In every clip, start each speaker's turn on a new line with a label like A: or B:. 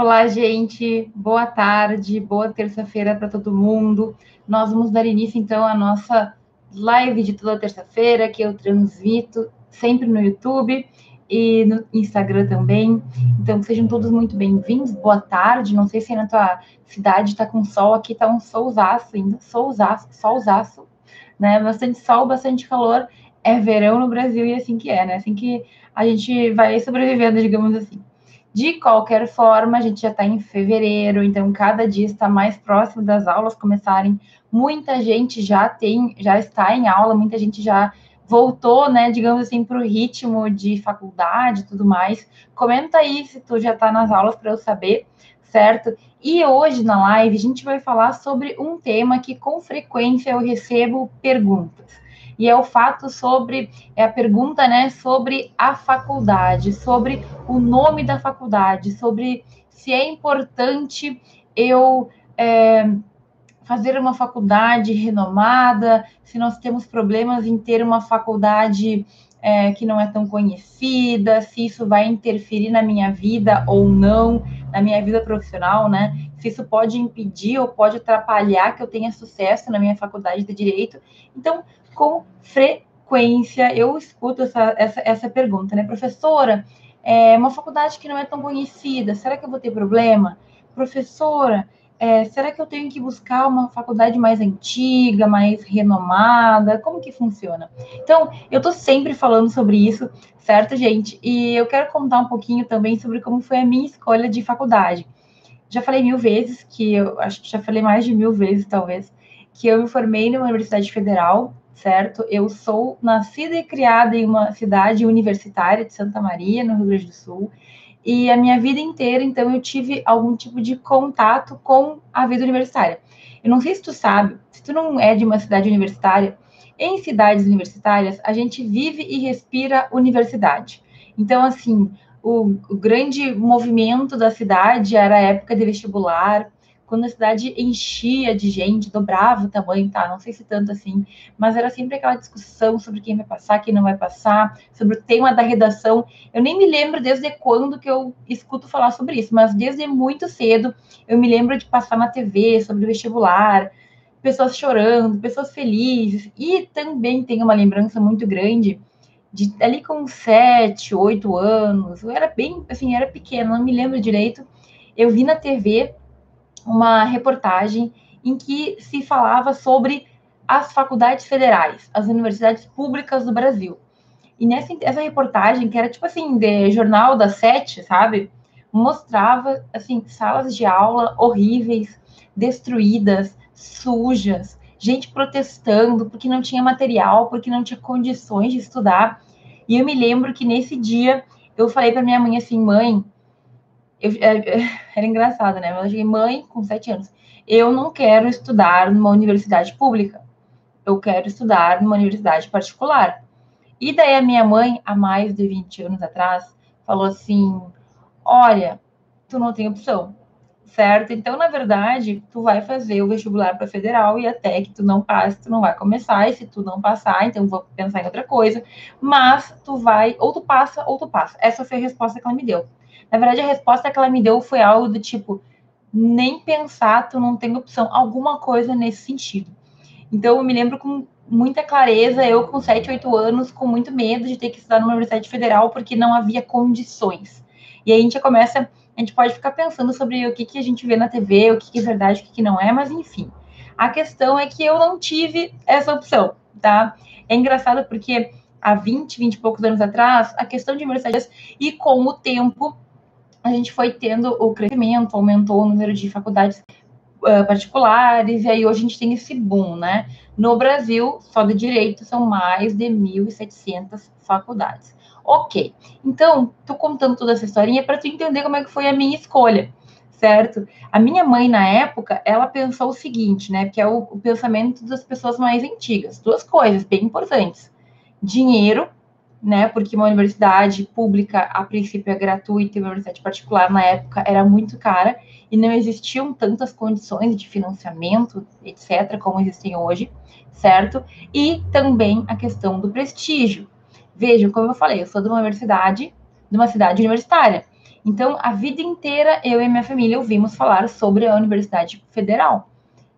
A: Olá, gente. Boa tarde, boa terça-feira para todo mundo. Nós vamos dar início então à nossa live de toda terça-feira, que eu transmito sempre no YouTube e no Instagram também. Então, sejam todos muito bem-vindos. Boa tarde. Não sei se na tua cidade está com sol, aqui está um solzaço ainda, solzaço, solzaço, né? Bastante sol, bastante calor. É verão no Brasil e é assim que é, né? Assim que a gente vai sobrevivendo, digamos assim. De qualquer forma, a gente já está em fevereiro, então cada dia está mais próximo das aulas começarem. Muita gente já tem, já está em aula, muita gente já voltou, né, digamos assim, para o ritmo de faculdade e tudo mais. Comenta aí se tu já está nas aulas para eu saber, certo? E hoje na live a gente vai falar sobre um tema que com frequência eu recebo perguntas e é o fato sobre, é a pergunta, né, sobre a faculdade, sobre o nome da faculdade, sobre se é importante eu é, fazer uma faculdade renomada, se nós temos problemas em ter uma faculdade é, que não é tão conhecida, se isso vai interferir na minha vida ou não, na minha vida profissional, né? Se isso pode impedir ou pode atrapalhar que eu tenha sucesso na minha faculdade de direito. Então, com frequência eu escuto essa, essa, essa pergunta, né? Professora, é uma faculdade que não é tão conhecida, será que eu vou ter problema? Professora, é, será que eu tenho que buscar uma faculdade mais antiga, mais renomada? Como que funciona? Então, eu estou sempre falando sobre isso, certo, gente? E eu quero contar um pouquinho também sobre como foi a minha escolha de faculdade. Já falei mil vezes, que eu acho que já falei mais de mil vezes, talvez, que eu me formei numa universidade federal, certo? Eu sou nascida e criada em uma cidade universitária de Santa Maria, no Rio Grande do Sul, e a minha vida inteira, então, eu tive algum tipo de contato com a vida universitária. Eu não sei se tu sabe, se tu não é de uma cidade universitária, em cidades universitárias, a gente vive e respira universidade. Então, assim, o, o grande movimento da cidade era a época de vestibular, quando a cidade enchia de gente, dobrava o tamanho, tá? Não sei se tanto assim, mas era sempre aquela discussão sobre quem vai passar, quem não vai passar, sobre o tema da redação. Eu nem me lembro desde quando que eu escuto falar sobre isso, mas desde muito cedo eu me lembro de passar na TV sobre o vestibular, pessoas chorando, pessoas felizes, e também tenho uma lembrança muito grande de ali com sete, oito anos, eu era bem, assim, era pequena, não me lembro direito. Eu vi na TV uma reportagem em que se falava sobre as faculdades federais, as universidades públicas do Brasil. E nessa essa reportagem, que era tipo assim, de jornal das sete, sabe? Mostrava, assim, salas de aula horríveis, destruídas, sujas, gente protestando porque não tinha material, porque não tinha condições de estudar. E eu me lembro que nesse dia eu falei para minha mãe assim, mãe, eu, é, era engraçado, né? Eu cheguei, mãe, com sete anos, eu não quero estudar numa universidade pública, eu quero estudar numa universidade particular. E daí a minha mãe, há mais de 20 anos atrás, falou assim: olha, tu não tem opção, certo? Então, na verdade, tu vai fazer o vestibular para federal e até que tu não passe, tu não vai começar. E se tu não passar, então vou pensar em outra coisa. Mas tu vai, ou tu passa, ou tu passa. Essa foi a resposta que ela me deu. Na verdade, a resposta que ela me deu foi algo do tipo: nem pensar, tu não tem opção, alguma coisa nesse sentido. Então, eu me lembro com muita clareza, eu com 7, 8 anos, com muito medo de ter que estudar numa universidade federal, porque não havia condições. E aí a gente começa, a gente pode ficar pensando sobre o que, que a gente vê na TV, o que, que é verdade, o que, que não é, mas enfim. A questão é que eu não tive essa opção, tá? É engraçado porque há 20, 20 e poucos anos atrás, a questão de universidades, e com o tempo, a gente foi tendo o crescimento, aumentou o número de faculdades uh, particulares, e aí hoje a gente tem esse boom, né? No Brasil, só de direito, são mais de 1.700 faculdades. Ok, então, tô contando toda essa historinha para tu entender como é que foi a minha escolha, certo? A minha mãe, na época, ela pensou o seguinte, né? Que é o, o pensamento das pessoas mais antigas. Duas coisas bem importantes. Dinheiro né? Porque uma universidade pública, a princípio, é gratuita e uma universidade particular, na época, era muito cara e não existiam tantas condições de financiamento, etc., como existem hoje, certo? E também a questão do prestígio. Vejam, como eu falei, eu sou de uma universidade, de uma cidade universitária. Então, a vida inteira, eu e minha família ouvimos falar sobre a Universidade Federal.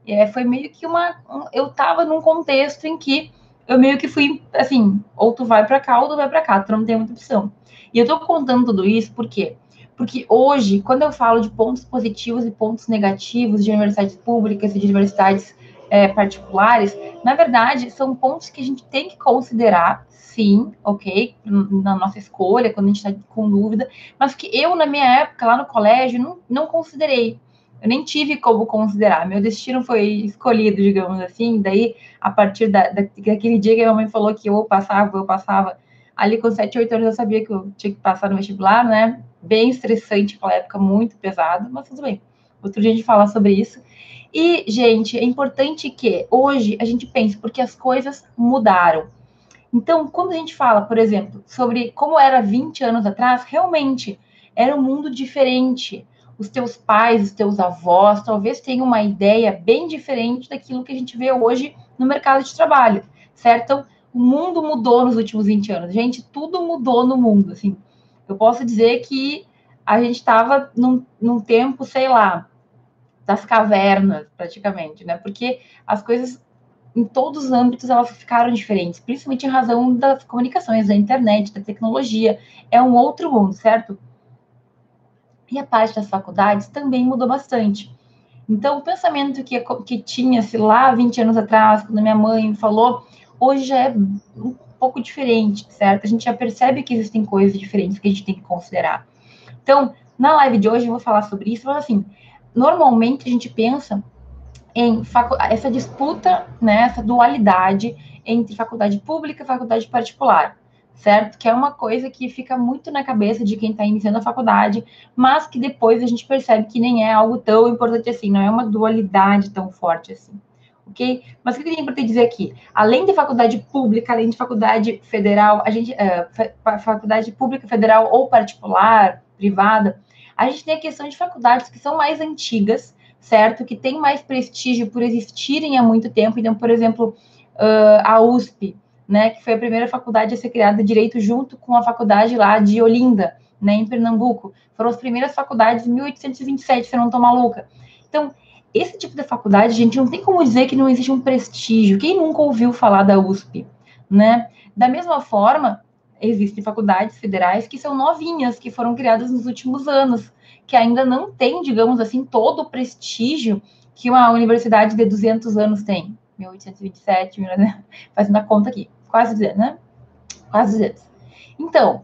A: É, foi meio que uma. Um, eu estava num contexto em que eu meio que fui assim: ou tu vai para cá ou tu vai para cá, tu não tem muita opção. E eu estou contando tudo isso por quê? Porque hoje, quando eu falo de pontos positivos e pontos negativos de universidades públicas e de universidades é, particulares, na verdade, são pontos que a gente tem que considerar, sim, ok, na nossa escolha, quando a gente está com dúvida, mas que eu, na minha época, lá no colégio, não, não considerei. Eu nem tive como considerar. Meu destino foi escolhido, digamos assim. Daí, a partir da, da, daquele dia que a minha mãe falou que eu passava, eu passava, ali com 7, 8 anos eu sabia que eu tinha que passar no vestibular, né? Bem estressante, aquela época muito pesado, mas tudo bem. Outro dia a gente fala sobre isso. E, gente, é importante que hoje a gente pense, porque as coisas mudaram. Então, quando a gente fala, por exemplo, sobre como era 20 anos atrás, realmente era um mundo diferente. Os teus pais, os teus avós, talvez tenham uma ideia bem diferente daquilo que a gente vê hoje no mercado de trabalho, certo? Então, o mundo mudou nos últimos 20 anos. Gente, tudo mudou no mundo, assim. Eu posso dizer que a gente estava num, num tempo, sei lá, das cavernas, praticamente, né? Porque as coisas em todos os âmbitos elas ficaram diferentes, principalmente em razão das comunicações, da internet, da tecnologia. É um outro mundo, certo? E a parte das faculdades também mudou bastante. Então, o pensamento que, que tinha-se lá 20 anos atrás, quando minha mãe falou, hoje já é um pouco diferente, certo? A gente já percebe que existem coisas diferentes que a gente tem que considerar. Então, na live de hoje eu vou falar sobre isso, mas assim, normalmente a gente pensa em essa disputa, né, essa dualidade entre faculdade pública e faculdade particular, certo? Que é uma coisa que fica muito na cabeça de quem está iniciando a faculdade, mas que depois a gente percebe que nem é algo tão importante assim, não é uma dualidade tão forte assim. Ok? Mas o que é importante dizer aqui? Além de faculdade pública, além de faculdade federal, a gente, uh, faculdade pública, federal ou particular, privada, a gente tem a questão de faculdades que são mais antigas, certo? Que têm mais prestígio por existirem há muito tempo. Então, por exemplo, uh, a USP, né, que foi a primeira faculdade a ser criada de direito junto com a faculdade lá de Olinda, né, em Pernambuco. Foram as primeiras faculdades em 1827, se eu não estou maluca. Então, esse tipo de faculdade, gente, não tem como dizer que não existe um prestígio. Quem nunca ouviu falar da USP, né? Da mesma forma, existem faculdades federais que são novinhas, que foram criadas nos últimos anos, que ainda não tem, digamos assim, todo o prestígio que uma universidade de 200 anos tem. 1827, fazendo a conta aqui, quase 200, né? Quase 200. Então,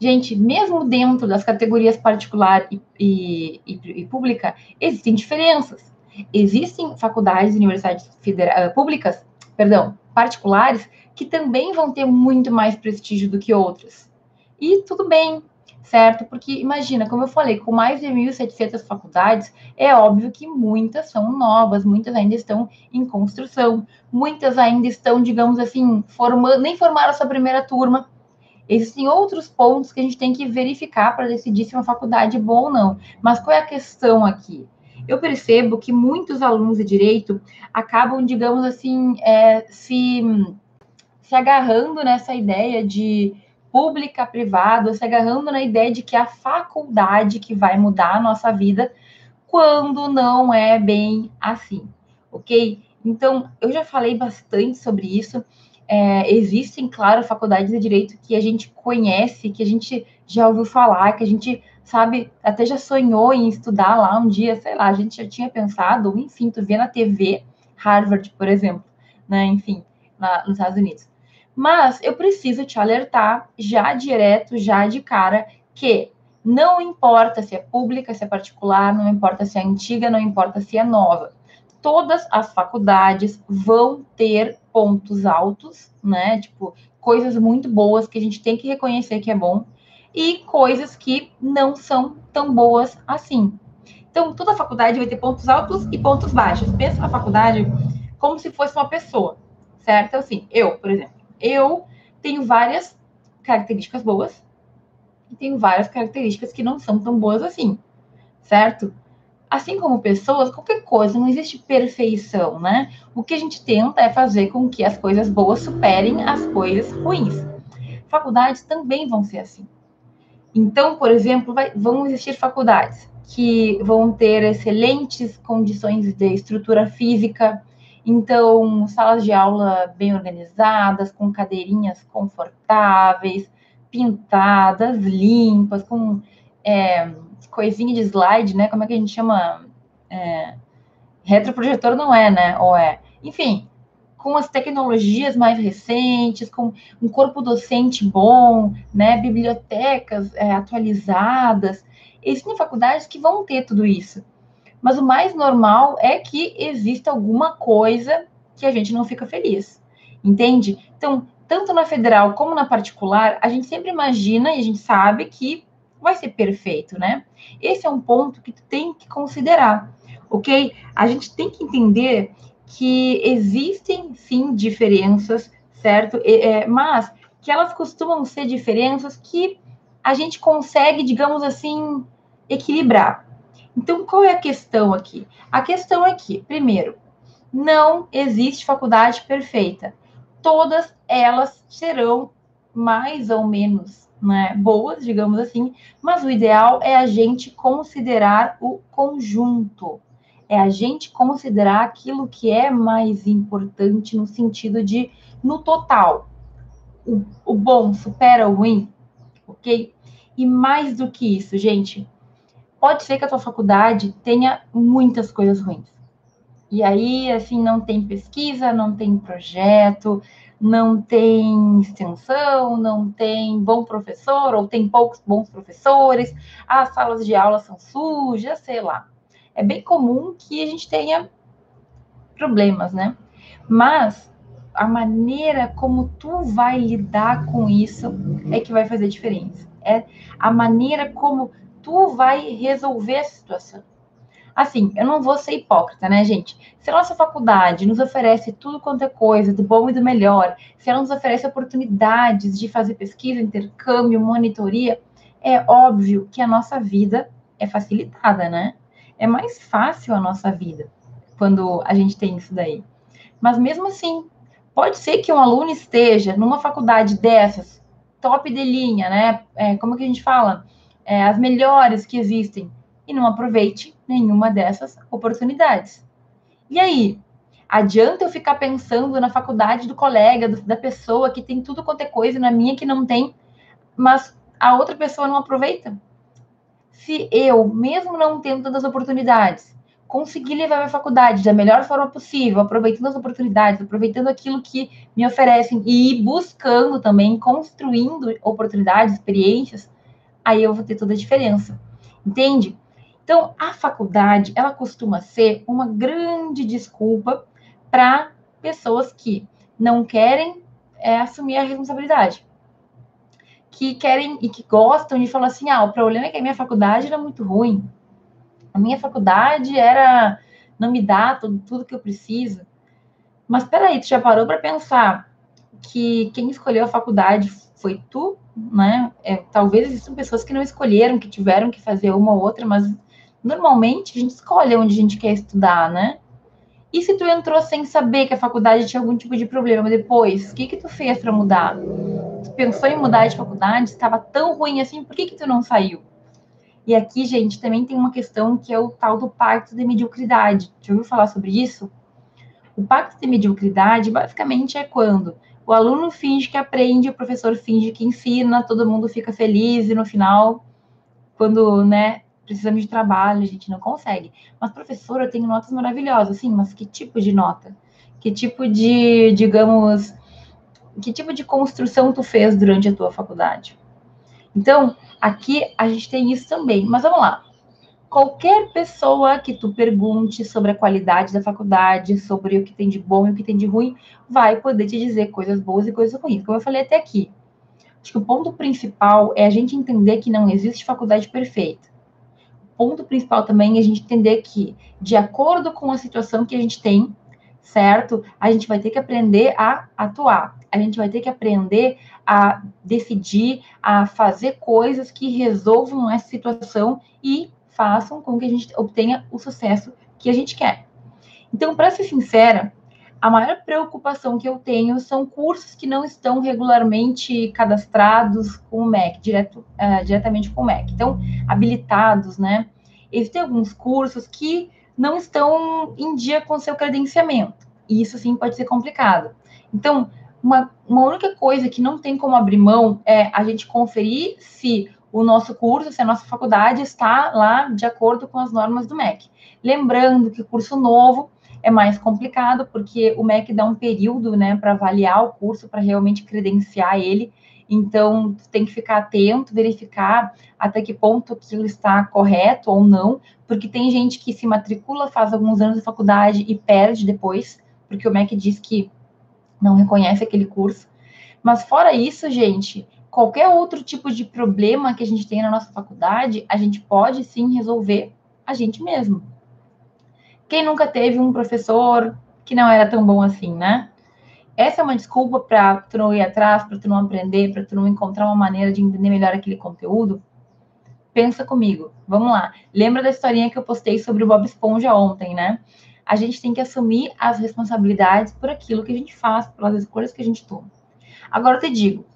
A: gente, mesmo dentro das categorias particular e, e, e, e pública, existem diferenças. Existem faculdades e universidades federais, públicas, perdão, particulares, que também vão ter muito mais prestígio do que outras. E tudo bem, certo? Porque imagina, como eu falei, com mais de 1.700 faculdades, é óbvio que muitas são novas, muitas ainda estão em construção, muitas ainda estão, digamos assim, formando, nem formaram a sua primeira turma. Existem outros pontos que a gente tem que verificar para decidir se uma faculdade é boa ou não. Mas qual é a questão aqui? Eu percebo que muitos alunos de direito acabam, digamos assim, é, se se agarrando nessa ideia de pública, privada, se agarrando na ideia de que é a faculdade que vai mudar a nossa vida, quando não é bem assim, ok? Então, eu já falei bastante sobre isso. É, existem, claro, faculdades de direito que a gente conhece, que a gente já ouviu falar, que a gente sabe, até já sonhou em estudar lá um dia, sei lá, a gente já tinha pensado, enfim, tu vê na TV, Harvard, por exemplo, né, enfim, nos Estados Unidos. Mas eu preciso te alertar já direto, já de cara, que não importa se é pública, se é particular, não importa se é antiga, não importa se é nova. Todas as faculdades vão ter pontos altos, né? Tipo, coisas muito boas que a gente tem que reconhecer que é bom e coisas que não são tão boas assim. Então, toda faculdade vai ter pontos altos e pontos baixos. Pensa na faculdade como se fosse uma pessoa, certo? Então, assim, eu, por exemplo, eu tenho várias características boas e tenho várias características que não são tão boas assim, certo? Assim como pessoas, qualquer coisa, não existe perfeição, né? O que a gente tenta é fazer com que as coisas boas superem as coisas ruins. Faculdades também vão ser assim. Então, por exemplo, vai, vão existir faculdades que vão ter excelentes condições de estrutura física, então, salas de aula bem organizadas, com cadeirinhas confortáveis, pintadas, limpas, com é, coisinha de slide, né? Como é que a gente chama? É, retroprojetor não é, né? Ou é? Enfim, com as tecnologias mais recentes, com um corpo docente bom, né? Bibliotecas é, atualizadas. Existem faculdades que vão ter tudo isso. Mas o mais normal é que exista alguma coisa que a gente não fica feliz. Entende? Então, tanto na federal como na particular, a gente sempre imagina e a gente sabe que vai ser perfeito, né? Esse é um ponto que tu tem que considerar, ok? A gente tem que entender que existem sim diferenças, certo? É, mas que elas costumam ser diferenças que a gente consegue, digamos assim, equilibrar. Então, qual é a questão aqui? A questão é que, primeiro, não existe faculdade perfeita. Todas elas serão mais ou menos né, boas, digamos assim, mas o ideal é a gente considerar o conjunto, é a gente considerar aquilo que é mais importante no sentido de, no total, o, o bom supera o ruim, ok? E mais do que isso, gente, pode ser que a tua faculdade tenha muitas coisas ruins. E aí, assim, não tem pesquisa, não tem projeto, não tem extensão, não tem bom professor, ou tem poucos bons professores, as salas de aula são sujas, sei lá. É bem comum que a gente tenha problemas, né? Mas a maneira como tu vai lidar com isso é que vai fazer diferença. É a maneira como tu vai resolver a situação. Assim, eu não vou ser hipócrita, né, gente? Se a nossa faculdade nos oferece tudo quanto é coisa, do bom e do melhor, se ela nos oferece oportunidades de fazer pesquisa, intercâmbio, monitoria, é óbvio que a nossa vida é facilitada, né? É mais fácil a nossa vida quando a gente tem isso daí. Mas mesmo assim, pode ser que um aluno esteja numa faculdade dessas, top de linha, né? É, como que a gente fala? É, as melhores que existem e não aproveite nenhuma dessas oportunidades. E aí, adianta eu ficar pensando na faculdade do colega, do, da pessoa que tem tudo quanto é coisa, na minha que não tem, mas a outra pessoa não aproveita? Se eu, mesmo não tendo tantas oportunidades, conseguir levar minha faculdade da melhor forma possível, aproveitando as oportunidades, aproveitando aquilo que me oferecem e ir buscando também, construindo oportunidades, experiências, aí eu vou ter toda a diferença. Entende? Então, a faculdade, ela costuma ser uma grande desculpa para pessoas que não querem é, assumir a responsabilidade. Que querem e que gostam de falar assim: ah, o problema é que a minha faculdade era muito ruim. A minha faculdade era. não me dá tudo, tudo que eu preciso. Mas peraí, tu já parou para pensar que quem escolheu a faculdade foi tu né? É, talvez existam pessoas que não escolheram, que tiveram que fazer uma ou outra, mas normalmente a gente escolhe onde a gente quer estudar, né? E se tu entrou sem saber que a faculdade tinha algum tipo de problema depois, o que que tu fez para mudar? Tu pensou em mudar de faculdade, estava tão ruim assim, por que que tu não saiu? E aqui, gente, também tem uma questão que é o tal do pacto de mediocridade. Já ouviu falar sobre isso? O pacto de mediocridade basicamente é quando o aluno finge que aprende, o professor finge que ensina, todo mundo fica feliz e no final, quando, né, precisamos de trabalho, a gente não consegue. Mas, professor, eu tenho notas maravilhosas. Sim, mas que tipo de nota? Que tipo de, digamos, que tipo de construção tu fez durante a tua faculdade? Então, aqui a gente tem isso também. Mas vamos lá qualquer pessoa que tu pergunte sobre a qualidade da faculdade, sobre o que tem de bom e o que tem de ruim, vai poder te dizer coisas boas e coisas ruins, como eu falei até aqui. Acho que o ponto principal é a gente entender que não existe faculdade perfeita. O ponto principal também é a gente entender que, de acordo com a situação que a gente tem, certo? A gente vai ter que aprender a atuar. A gente vai ter que aprender a decidir, a fazer coisas que resolvam essa situação e façam com que a gente obtenha o sucesso que a gente quer. Então, para ser sincera, a maior preocupação que eu tenho são cursos que não estão regularmente cadastrados com o MEC, direto, uh, diretamente com o MEC. Então, habilitados, né? Existem alguns cursos que não estão em dia com seu credenciamento. E isso, sim, pode ser complicado. Então, uma, uma única coisa que não tem como abrir mão é a gente conferir se o nosso curso, se a nossa faculdade está lá de acordo com as normas do MEC. Lembrando que o curso novo é mais complicado, porque o MEC dá um período né, para avaliar o curso, para realmente credenciar ele. Então, tem que ficar atento, verificar até que ponto aquilo está correto ou não, porque tem gente que se matricula, faz alguns anos de faculdade e perde depois, porque o MEC diz que não reconhece aquele curso. Mas fora isso, gente, qualquer outro tipo de problema que a gente tem na nossa faculdade, a gente pode sim resolver a gente mesmo. Quem nunca teve um professor que não era tão bom assim, né? Essa é uma desculpa para tu não ir atrás, para tu não aprender, para tu não encontrar uma maneira de entender melhor aquele conteúdo? Pensa comigo. Vamos lá. Lembra da historinha que eu postei sobre o Bob Esponja ontem, né? A gente tem que assumir as responsabilidades por aquilo que a gente faz, pelas escolhas que a gente toma. Agora eu te digo,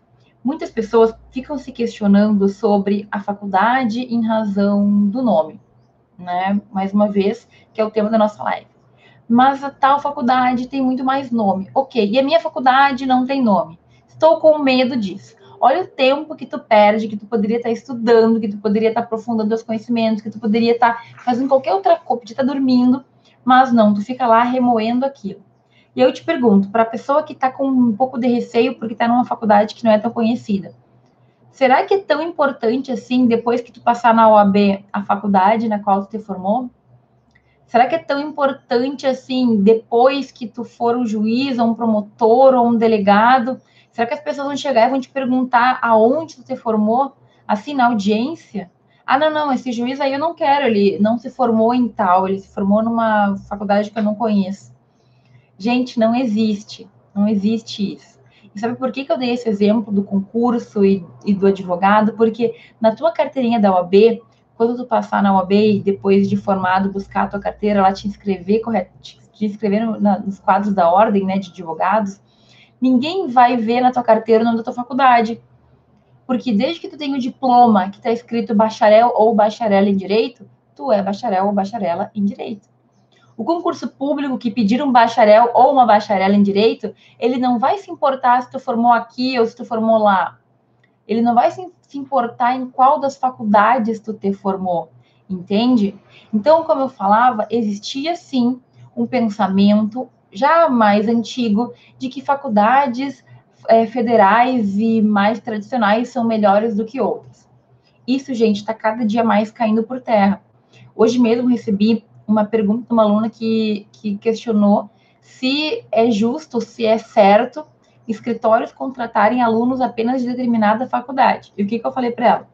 A: muitas pessoas ficam se questionando sobre a faculdade em razão do nome, né? Mais uma vez, que é o tema da nossa live. Mas a tal faculdade tem muito mais nome. Ok, e a minha faculdade não tem nome. Estou com medo disso. Olha o tempo que tu perde, que tu poderia estar estudando, que tu poderia estar aprofundando os conhecimentos, que tu poderia estar fazendo qualquer outra coisa, podia estar dormindo, mas não, tu fica lá remoendo aquilo. E eu te pergunto, para a pessoa que está com um pouco de receio porque está numa faculdade que não é tão conhecida, será que é tão importante assim, depois que tu passar na OAB, a faculdade na qual tu te formou? Será que é tão importante assim, depois que tu for um juiz, ou um promotor, ou um delegado? Será que as pessoas vão chegar e vão te perguntar aonde tu te formou, assim, na audiência? Ah, não, não, esse juiz aí eu não quero, ele não se formou em tal, ele se formou numa faculdade que eu não conheço. Gente, não existe. Não existe isso. E sabe por que, que eu dei esse exemplo do concurso e, e do advogado? Porque na tua carteirinha da OAB, quando tu passar na OAB e depois de formado buscar a tua carteira, lá te inscrever, correto, te, inscrever no, na, nos quadros da ordem, né, de advogados, ninguém vai ver na tua carteira o nome da tua faculdade. Porque desde que tu tem o diploma que está escrito bacharel ou bacharela em direito, tu é bacharel ou bacharela em direito. O concurso público que pedir um bacharel ou uma bacharela em direito, ele não vai se importar se tu formou aqui ou se tu formou lá. Ele não vai se, importar em qual das faculdades tu te formou, entende? Então, como eu falava, existia sim um pensamento já mais antigo de que faculdades é, federais e mais tradicionais são melhores do que outras. Isso, gente, está cada dia mais caindo por terra. Hoje mesmo recebi uma pergunta de uma aluna que, que questionou se é justo, se é certo escritórios contratarem alunos apenas de determinada faculdade. E o que, que eu falei para ela?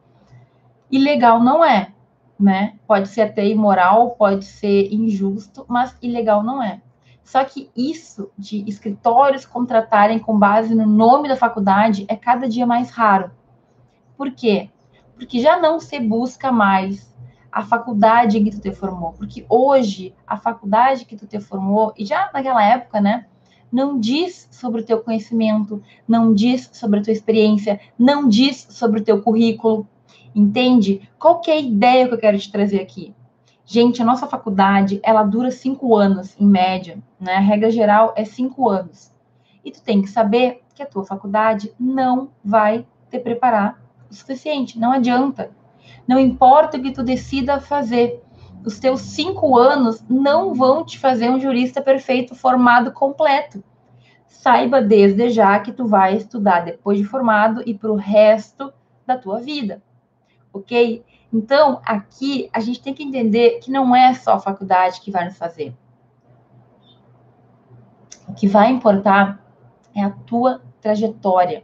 A: Ilegal não é, né? Pode ser até imoral, pode ser injusto, mas ilegal não é. Só que isso de escritórios contratarem com base no nome da faculdade é cada dia mais raro. Por quê? Porque já não se busca mais a faculdade em que tu te formou, porque hoje a faculdade que tu te formou, e já naquela época, né, não diz sobre o teu conhecimento, não diz sobre a tua experiência, não diz sobre o teu currículo, entende? Qual que é a ideia que eu quero te trazer aqui? Gente, a nossa faculdade, ela dura cinco anos, em média, né? A regra geral é cinco anos. E tu tem que saber que a tua faculdade não vai te preparar o suficiente, não adianta. Não importa o que tu decida fazer, os teus cinco anos não vão te fazer um jurista perfeito formado completo. Saiba desde já que tu vai estudar depois de formado e para o resto da tua vida, ok? Então, aqui a gente tem que entender que não é só a faculdade que vai nos fazer. O que vai importar é a tua trajetória.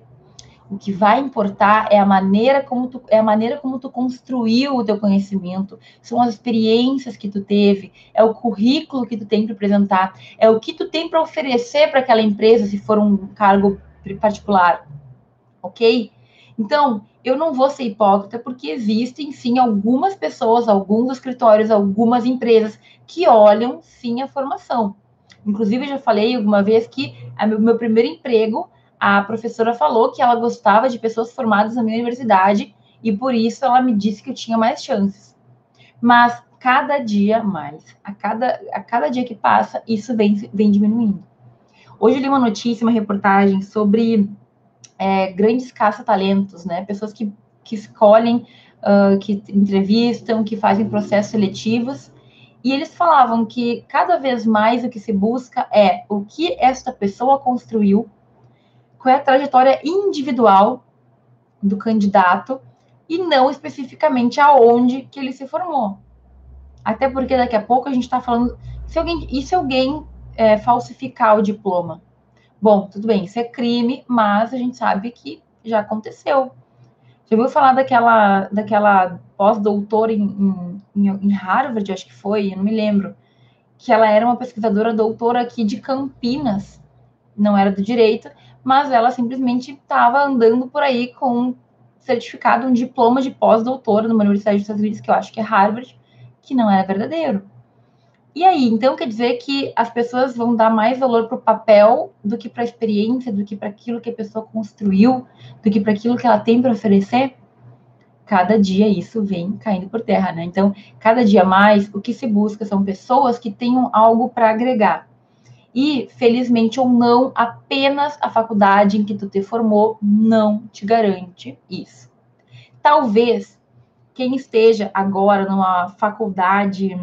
A: O que vai importar é a maneira como tu, é a maneira como tu construiu o teu conhecimento, são as experiências que tu teve, é o currículo que tu tem para apresentar, é o que tu tem para oferecer para aquela empresa se for um cargo particular, ok? Então, eu não vou ser hipócrita porque existem sim algumas pessoas, alguns escritórios, algumas empresas que olham sim a formação. Inclusive, eu já falei alguma vez que o meu primeiro emprego, a professora falou que ela gostava de pessoas formadas na minha universidade e por isso ela me disse que eu tinha mais chances. Mas cada dia mais, a cada, a cada dia que passa, isso vem, vem diminuindo. Hoje eu li uma notícia, uma reportagem sobre é, grandes caça-talentos, né? Pessoas que, que escolhem, uh, que entrevistam, que fazem processos seletivos. E eles falavam que cada vez mais o que se busca é o que esta pessoa construiu, qual é a trajetória individual do candidato e não especificamente aonde que ele se formou. Até porque daqui a pouco a gente está falando se alguém, e se alguém é, falsificar o diploma? Bom, tudo bem, isso é crime, mas a gente sabe que já aconteceu. Já ouviu falar daquela, daquela pós-doutora em, em, em, Harvard, acho que foi, eu não me lembro, que ela era uma pesquisadora doutora aqui de Campinas, não era do direito, mas ela simplesmente estava andando por aí com certificado, um diploma de pós-doutora numa universidade dos Estados Unidos, que eu acho que é Harvard, que não era verdadeiro. E aí, então quer dizer que as pessoas vão dar mais valor para o papel do que para a experiência, do que para aquilo que a pessoa construiu, do que para aquilo que ela tem para oferecer? Cada dia isso vem caindo por terra, né? Então, cada dia mais, o que se busca são pessoas que tenham algo para agregar. E, felizmente ou não, apenas a faculdade em que tu te formou não te garante isso. Talvez quem esteja agora numa faculdade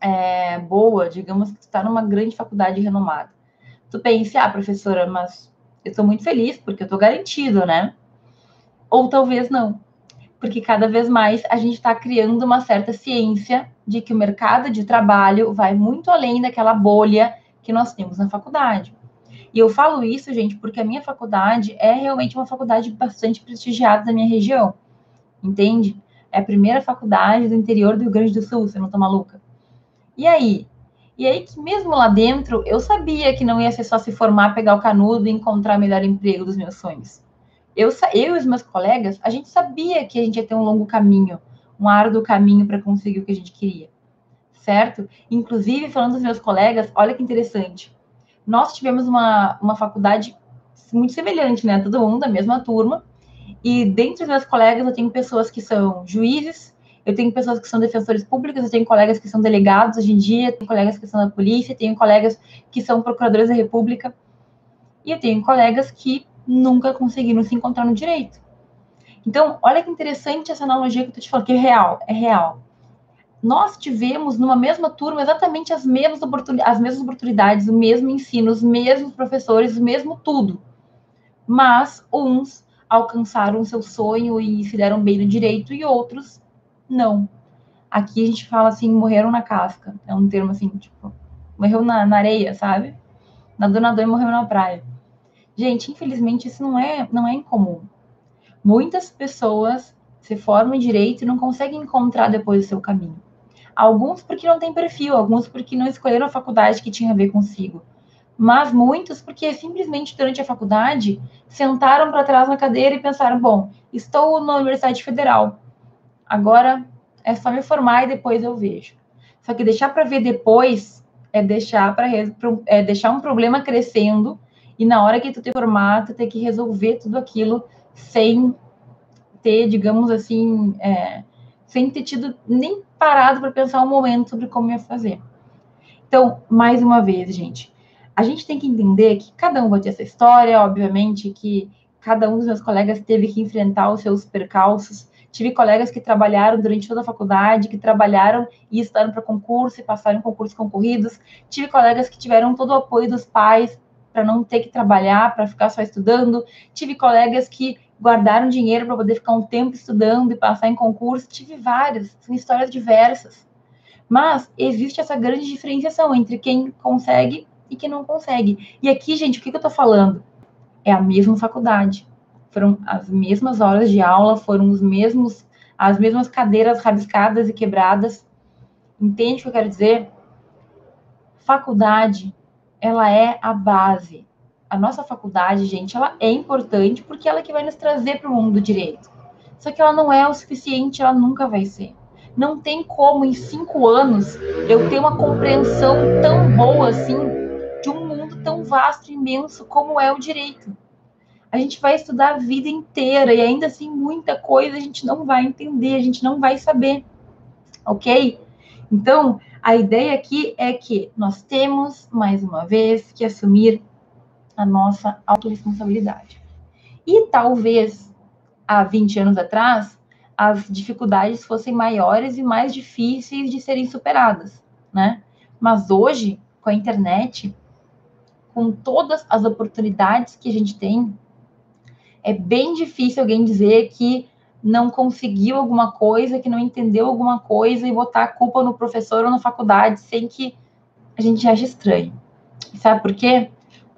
A: é, boa, digamos que tu está numa grande faculdade renomada, tu pense, ah, professora, mas eu estou muito feliz porque eu estou garantido, né? Ou talvez não, porque cada vez mais a gente está criando uma certa ciência de que o mercado de trabalho vai muito além daquela bolha que nós temos na faculdade. E eu falo isso, gente, porque a minha faculdade é realmente uma faculdade bastante prestigiada da minha região, entende? É a primeira faculdade do interior do Rio Grande do Sul, você não tá maluca? E aí? E aí que mesmo lá dentro, eu sabia que não ia ser só se formar, pegar o canudo e encontrar o melhor emprego dos meus sonhos. Eu, eu e os meus colegas, a gente sabia que a gente ia ter um longo caminho, um árduo caminho para conseguir o que a gente queria certo? Inclusive, falando dos meus colegas, olha que interessante. Nós tivemos uma, uma faculdade muito semelhante, né? Todo mundo da mesma turma. E dentre os meus colegas, eu tenho pessoas que são juízes, eu tenho pessoas que são defensores públicos, eu tenho colegas que são delegados hoje em dia, tenho colegas que são da polícia, tenho colegas que são procuradores da República. E eu tenho colegas que nunca conseguiram se encontrar no direito. Então, olha que interessante essa analogia que eu tô te falando, que é real, é real nós tivemos numa mesma turma exatamente as mesmas, oportunidades, as mesmas oportunidades, o mesmo ensino, os mesmos professores, o mesmo tudo. Mas uns alcançaram seu sonho e se deram bem no direito e outros não. Aqui a gente fala assim, morreram na casca. É um termo assim, tipo, morreu na, na areia, sabe? Nadou, nadou e morreu na praia. Gente, infelizmente isso não é, não é incomum. Muitas pessoas se formam em direito e não conseguem encontrar depois o seu caminho. Alguns porque não têm perfil, alguns porque não escolheram a faculdade que tinha a ver consigo. Mas muitos porque simplesmente durante a faculdade sentaram para trás na cadeira e pensaram: bom, estou na Universidade Federal, agora é só me formar e depois eu vejo. Só que deixar para ver depois é deixar para é deixar um problema crescendo e na hora que tu te formar, tu ter que resolver tudo aquilo sem ter, digamos assim, é, sem ter tido nem parado para pensar um momento sobre como ia fazer. Então, mais uma vez, gente, a gente tem que entender que cada um vai ter essa história, obviamente, que cada um dos meus colegas teve que enfrentar os seus percalços. Tive colegas que trabalharam durante toda a faculdade, que trabalharam e estudaram para concurso e passaram em concursos concorridos. Tive colegas que tiveram todo o apoio dos pais para não ter que trabalhar, para ficar só estudando. Tive colegas que guardaram dinheiro para poder ficar um tempo estudando e passar em concurso. Tive várias, são histórias diversas. Mas existe essa grande diferenciação entre quem consegue e quem não consegue. E aqui, gente, o que, que eu estou falando? É a mesma faculdade. Foram as mesmas horas de aula, foram os mesmos, as mesmas cadeiras rabiscadas e quebradas. Entende o que eu quero dizer? Faculdade, ela é a base a nossa faculdade, gente, ela é importante porque ela é que vai nos trazer para o mundo do direito. Só que ela não é o suficiente, ela nunca vai ser. Não tem como, em cinco anos, eu ter uma compreensão tão boa assim de um mundo tão vasto e imenso como é o direito. A gente vai estudar a vida inteira e ainda assim muita coisa a gente não vai entender, a gente não vai saber. Ok? Então, a ideia aqui é que nós temos, mais uma vez, que assumir a nossa autorresponsabilidade. E talvez há 20 anos atrás, as dificuldades fossem maiores e mais difíceis de serem superadas, né? Mas hoje, com a internet, com todas as oportunidades que a gente tem, é bem difícil alguém dizer que não conseguiu alguma coisa, que não entendeu alguma coisa e botar a culpa no professor ou na faculdade sem que a gente ache estranho. Sabe por quê?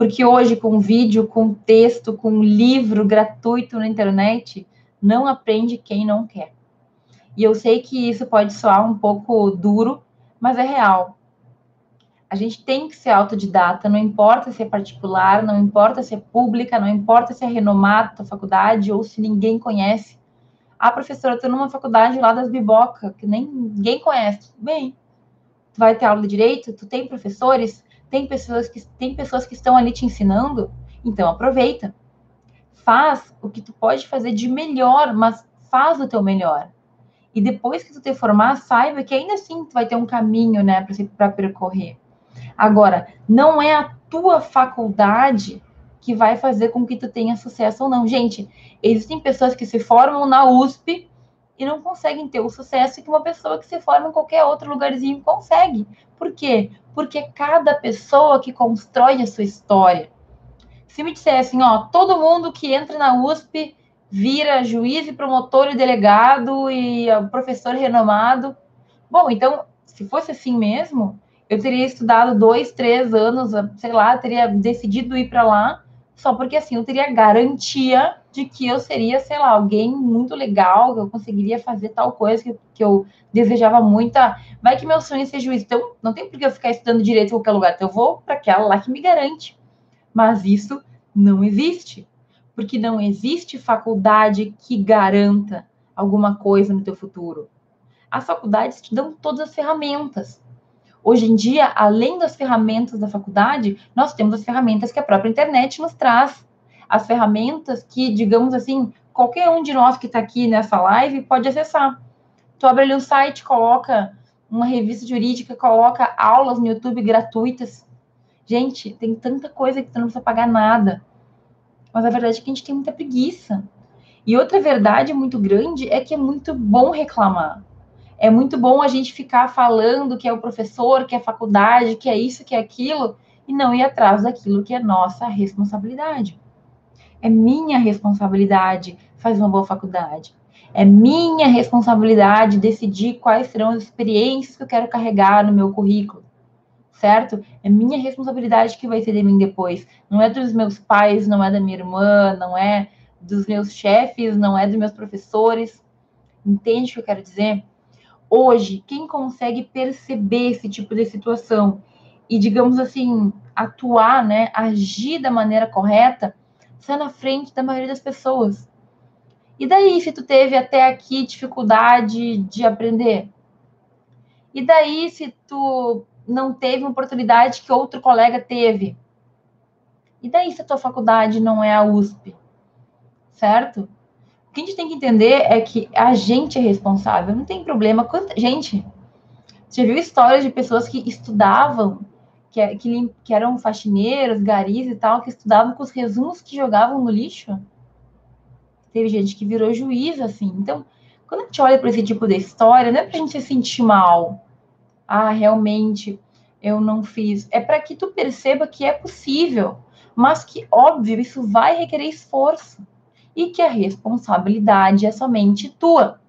A: Porque hoje, com vídeo, com texto, com livro gratuito na internet, não aprende quem não quer. E eu sei que isso pode soar um pouco duro, mas é real. A gente tem que ser autodidata, não importa se é particular, não importa se é pública, não importa se é renomada a faculdade ou se ninguém conhece. Ah, professora, eu estou numa faculdade lá das biboca, que nem ninguém conhece. Bem, tu vai ter aula de direito, tu tem professores, tem pessoas que tem pessoas que estão ali te ensinando, então aproveita. Faz o que tu pode fazer de melhor, mas faz o teu melhor. E depois que tu te formar, saiba que ainda assim tu vai ter um caminho, né, para percorrer. Agora, não é a tua faculdade que vai fazer com que tu tenha sucesso ou não. Gente, existem pessoas que se formam na USP e não conseguem ter o sucesso que uma pessoa que se forma em qualquer outro lugarzinho consegue. Por quê? Porque cada pessoa que constrói a sua história. Se me dissessem, ó, todo mundo que entra na USP vira juiz e promotor e delegado e professor renomado. Bom, então, se fosse assim mesmo, eu teria estudado dois, três anos, sei lá, teria decidido ir para lá, só porque assim eu teria garantia de que eu seria, sei lá, alguém muito legal, que eu conseguiria fazer tal coisa que, que eu desejava muito. Ah, vai que meu sonho ser juiz, então não tem por que eu ficar estudando direito em qualquer lugar, então eu vou para aquela lá que me garante. Mas isso não existe, porque não existe faculdade que garanta alguma coisa no teu futuro. As faculdades te dão todas as ferramentas. Hoje em dia, além das ferramentas da faculdade, nós temos as ferramentas que a própria internet nos traz. As ferramentas que, digamos assim, qualquer um de nós que está aqui nessa live pode acessar. Tu abre ali um site, coloca uma revista jurídica, coloca aulas no YouTube gratuitas. Gente, tem tanta coisa que tu não precisa pagar nada. Mas a verdade é que a gente tem muita preguiça. E outra verdade muito grande é que é muito bom reclamar. É muito bom a gente ficar falando que é o professor, que é a faculdade, que é isso, que é aquilo, e não ir atrás daquilo que é nossa responsabilidade. É minha responsabilidade fazer uma boa faculdade. É minha responsabilidade decidir quais serão as experiências que eu quero carregar no meu currículo. Certo? É minha responsabilidade que vai ser de mim depois. Não é dos meus pais, não é da minha irmã, não é dos meus chefes, não é dos meus professores. Entende o que eu quero dizer? Hoje, quem consegue perceber esse tipo de situação e, digamos assim, atuar, né, agir da maneira correta, sai na frente da maioria das pessoas. E daí, se tu teve até aqui dificuldade de aprender? E daí, se tu não teve uma oportunidade que outro colega teve? E daí, se a tua faculdade não é a USP? Certo? O que a gente tem que entender é que a gente é responsável, não tem problema. Quanta gente. Você viu histórias de pessoas que estudavam, que, que, que eram faxineiros, garis e tal, que estudavam com os resumos que jogavam no lixo? Teve gente que virou juiz, assim. Então, quando a gente olha para esse tipo de história, não é para a gente se sentir mal. Ah, realmente, eu não fiz. É para que tu perceba que é possível, mas que, óbvio, isso vai requerer esforço e que a responsabilidade é somente tua.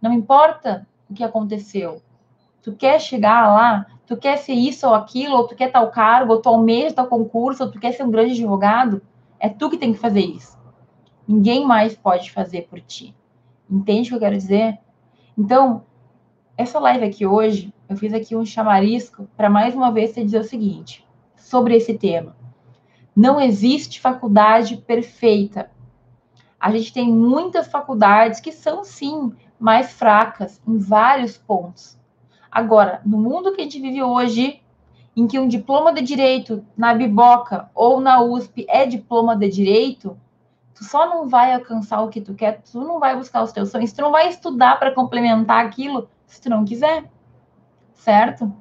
A: Não importa o que aconteceu. Tu quer chegar lá, tu quer ser isso ou aquilo, ou tu quer tal cargo, ou tu almeja tal concurso, ou tu quer ser um grande advogado, é tu que tem que fazer isso. Ninguém mais pode fazer por ti. Entende o que eu quero dizer? Então, essa live aqui hoje, eu fiz aqui um chamarisco para mais uma vez te dizer o seguinte, sobre esse tema. Não existe faculdade perfeita. A gente tem muitas faculdades que são, sim, mais fracas em vários pontos. Agora, no mundo que a gente vive hoje, em que um diploma de direito na Biboca ou na USP é diploma de direito, tu só não vai alcançar o que tu quer, tu não vai buscar os teus sonhos, tu não vai estudar para complementar aquilo se tu não quiser, certo?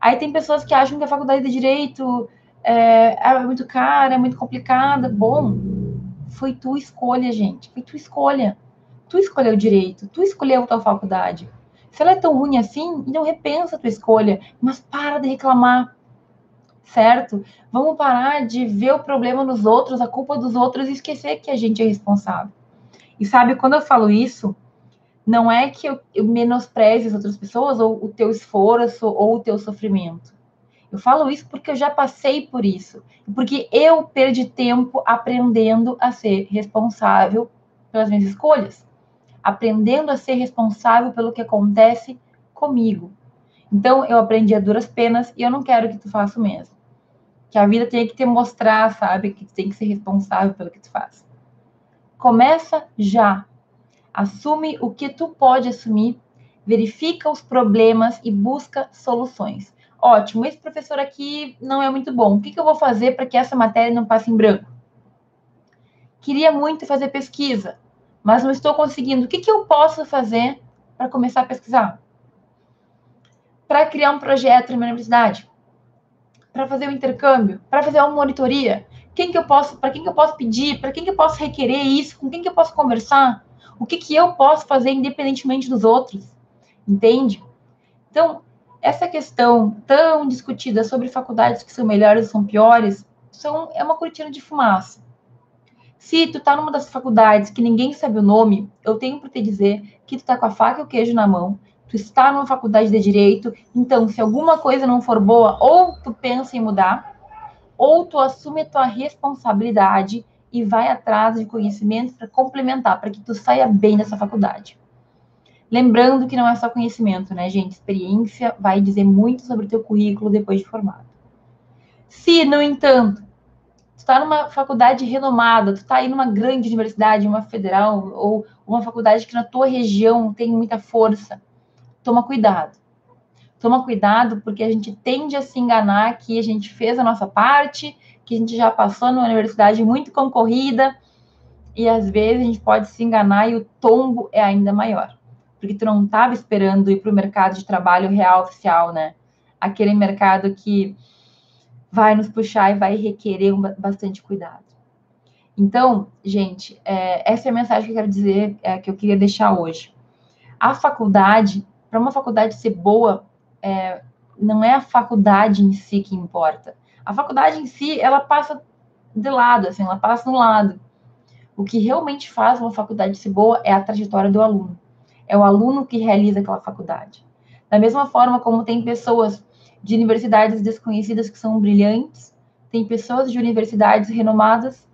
A: Aí tem pessoas que acham que a faculdade de direito é, é muito cara, é muito complicada. Bom, foi tua escolha, gente, foi tua escolha. Tu escolheu direito, tu escolheu tua faculdade. Se ela é tão ruim assim, então repensa a tua escolha, mas para de reclamar, certo? Vamos parar de ver o problema nos outros, a culpa dos outros e esquecer que a gente é responsável. E sabe, quando eu falo isso, não é que eu, eu menospreze as outras pessoas, ou o teu esforço, ou o teu sofrimento. Eu falo isso porque eu já passei por isso. Porque eu perdi tempo aprendendo a ser responsável pelas minhas escolhas aprendendo a ser responsável pelo que acontece comigo. Então, eu aprendi a duras penas e eu não quero que tu faça o mesmo. Que a vida tem que te mostrar, sabe, que tu tem que ser responsável pelo que tu faz. Começa já. Assume o que tu pode assumir, verifica os problemas e busca soluções. Ótimo, esse professor aqui não é muito bom. O que, que eu vou fazer para que essa matéria não passe em branco? Queria muito fazer pesquisa mas não estou conseguindo. O que, que eu posso fazer para começar a pesquisar? Para criar um projeto na minha universidade? Para fazer um intercâmbio? Para fazer uma monitoria? Quem que eu posso, para quem que eu posso pedir? Para quem que eu posso requerer isso? Com quem que eu posso conversar? O que que eu posso fazer independentemente dos outros? Entende? Então, essa questão tão discutida sobre faculdades que são melhores ou são piores, são, é uma cortina de fumaça. Se tu tá numa das faculdades que ninguém sabe o nome, eu tenho por te dizer que tu tá com a faca e o queijo na mão, tu está numa faculdade de direito, então se alguma coisa não for boa, ou tu pensa em mudar, ou tu assume a tua responsabilidade e vai atrás de conhecimentos para complementar, para que tu saia bem dessa faculdade. Lembrando que não é só conhecimento, né, gente? Experiência vai dizer muito sobre o teu currículo depois de formado. Se, no entanto, está numa faculdade renomada, tu está aí numa grande universidade, uma federal, ou uma faculdade que na tua região tem muita força, toma cuidado. Toma cuidado, porque a gente tende a se enganar que a gente fez a nossa parte, que a gente já passou numa universidade muito concorrida, e às vezes a gente pode se enganar e o tombo é ainda maior. Porque tu não estava esperando ir para o mercado de trabalho real oficial, né? Aquele mercado que vai nos puxar e vai requerer um, bastante cuidado. Então, gente, é, essa é a mensagem que eu quero dizer, é, que eu queria deixar hoje. A faculdade, para uma faculdade ser boa, é, não é a faculdade em si que importa. A faculdade em si, ela passa de lado, assim, ela passa no lado. O que realmente faz uma faculdade ser boa é a trajetória do aluno. É o aluno que realiza aquela faculdade. Da mesma forma como tem pessoas de universidades desconhecidas que são brilhantes, tem pessoas de universidades renomadas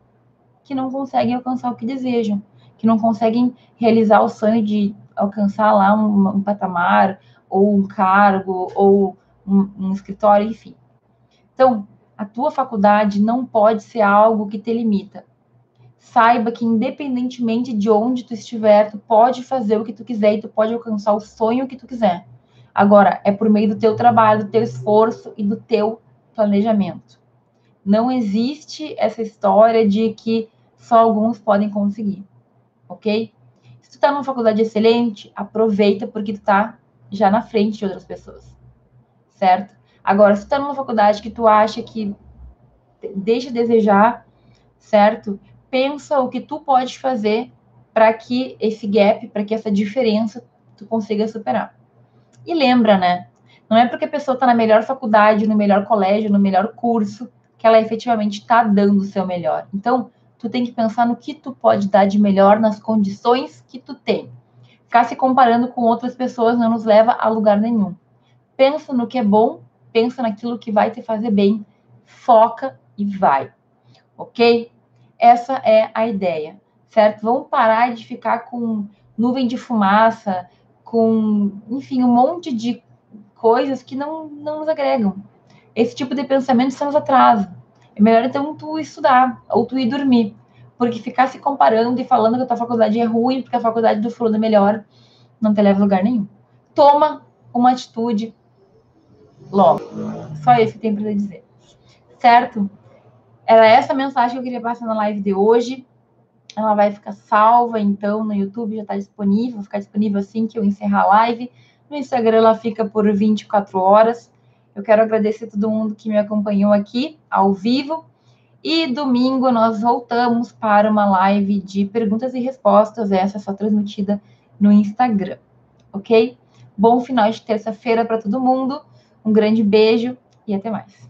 A: que não conseguem alcançar o que desejam, que não conseguem realizar o sonho de alcançar lá um, um patamar, ou um cargo, ou um, um escritório, enfim. Então, a tua faculdade não pode ser algo que te limita. Saiba que independentemente de onde tu estiver, tu pode fazer o que tu quiser e tu pode alcançar o sonho que tu quiser. Agora, é por meio do teu trabalho, do teu esforço e do teu planejamento. Não existe essa história de que só alguns podem conseguir, ok? Se tu está numa faculdade excelente, aproveita porque tu está já na frente de outras pessoas, certo? Agora, se tu está numa faculdade que tu acha que deixa a desejar, certo? Pensa o que tu pode fazer para que esse gap, para que essa diferença tu consiga superar. E lembra, né? Não é porque a pessoa está na melhor faculdade, no melhor colégio, no melhor curso, que ela efetivamente está dando o seu melhor. Então, tu tem que pensar no que tu pode dar de melhor nas condições que tu tem. Ficar se comparando com outras pessoas não nos leva a lugar nenhum. Pensa no que é bom, pensa naquilo que vai te fazer bem, foca e vai. Ok? Essa é a ideia, certo? Vamos parar de ficar com nuvem de fumaça, com, enfim, um monte de coisas que não, não nos agregam. Esse tipo de pensamento só nos atrasa. É melhor então tu estudar ou tu ir dormir, porque ficar se comparando e falando que a tua faculdade é ruim, porque a faculdade do fulano é melhor, não te leva a lugar nenhum. Toma uma atitude logo. Só isso que tem para dizer. Certo? Era essa mensagem que eu queria passar na live de hoje. Ela vai ficar salva, então, no YouTube já está disponível, vai ficar disponível assim que eu encerrar a live. No Instagram ela fica por 24 horas. Eu quero agradecer a todo mundo que me acompanhou aqui ao vivo. E domingo nós voltamos para uma live de perguntas e respostas, essa só transmitida no Instagram, ok? Bom final de terça-feira para todo mundo. Um grande beijo e até mais.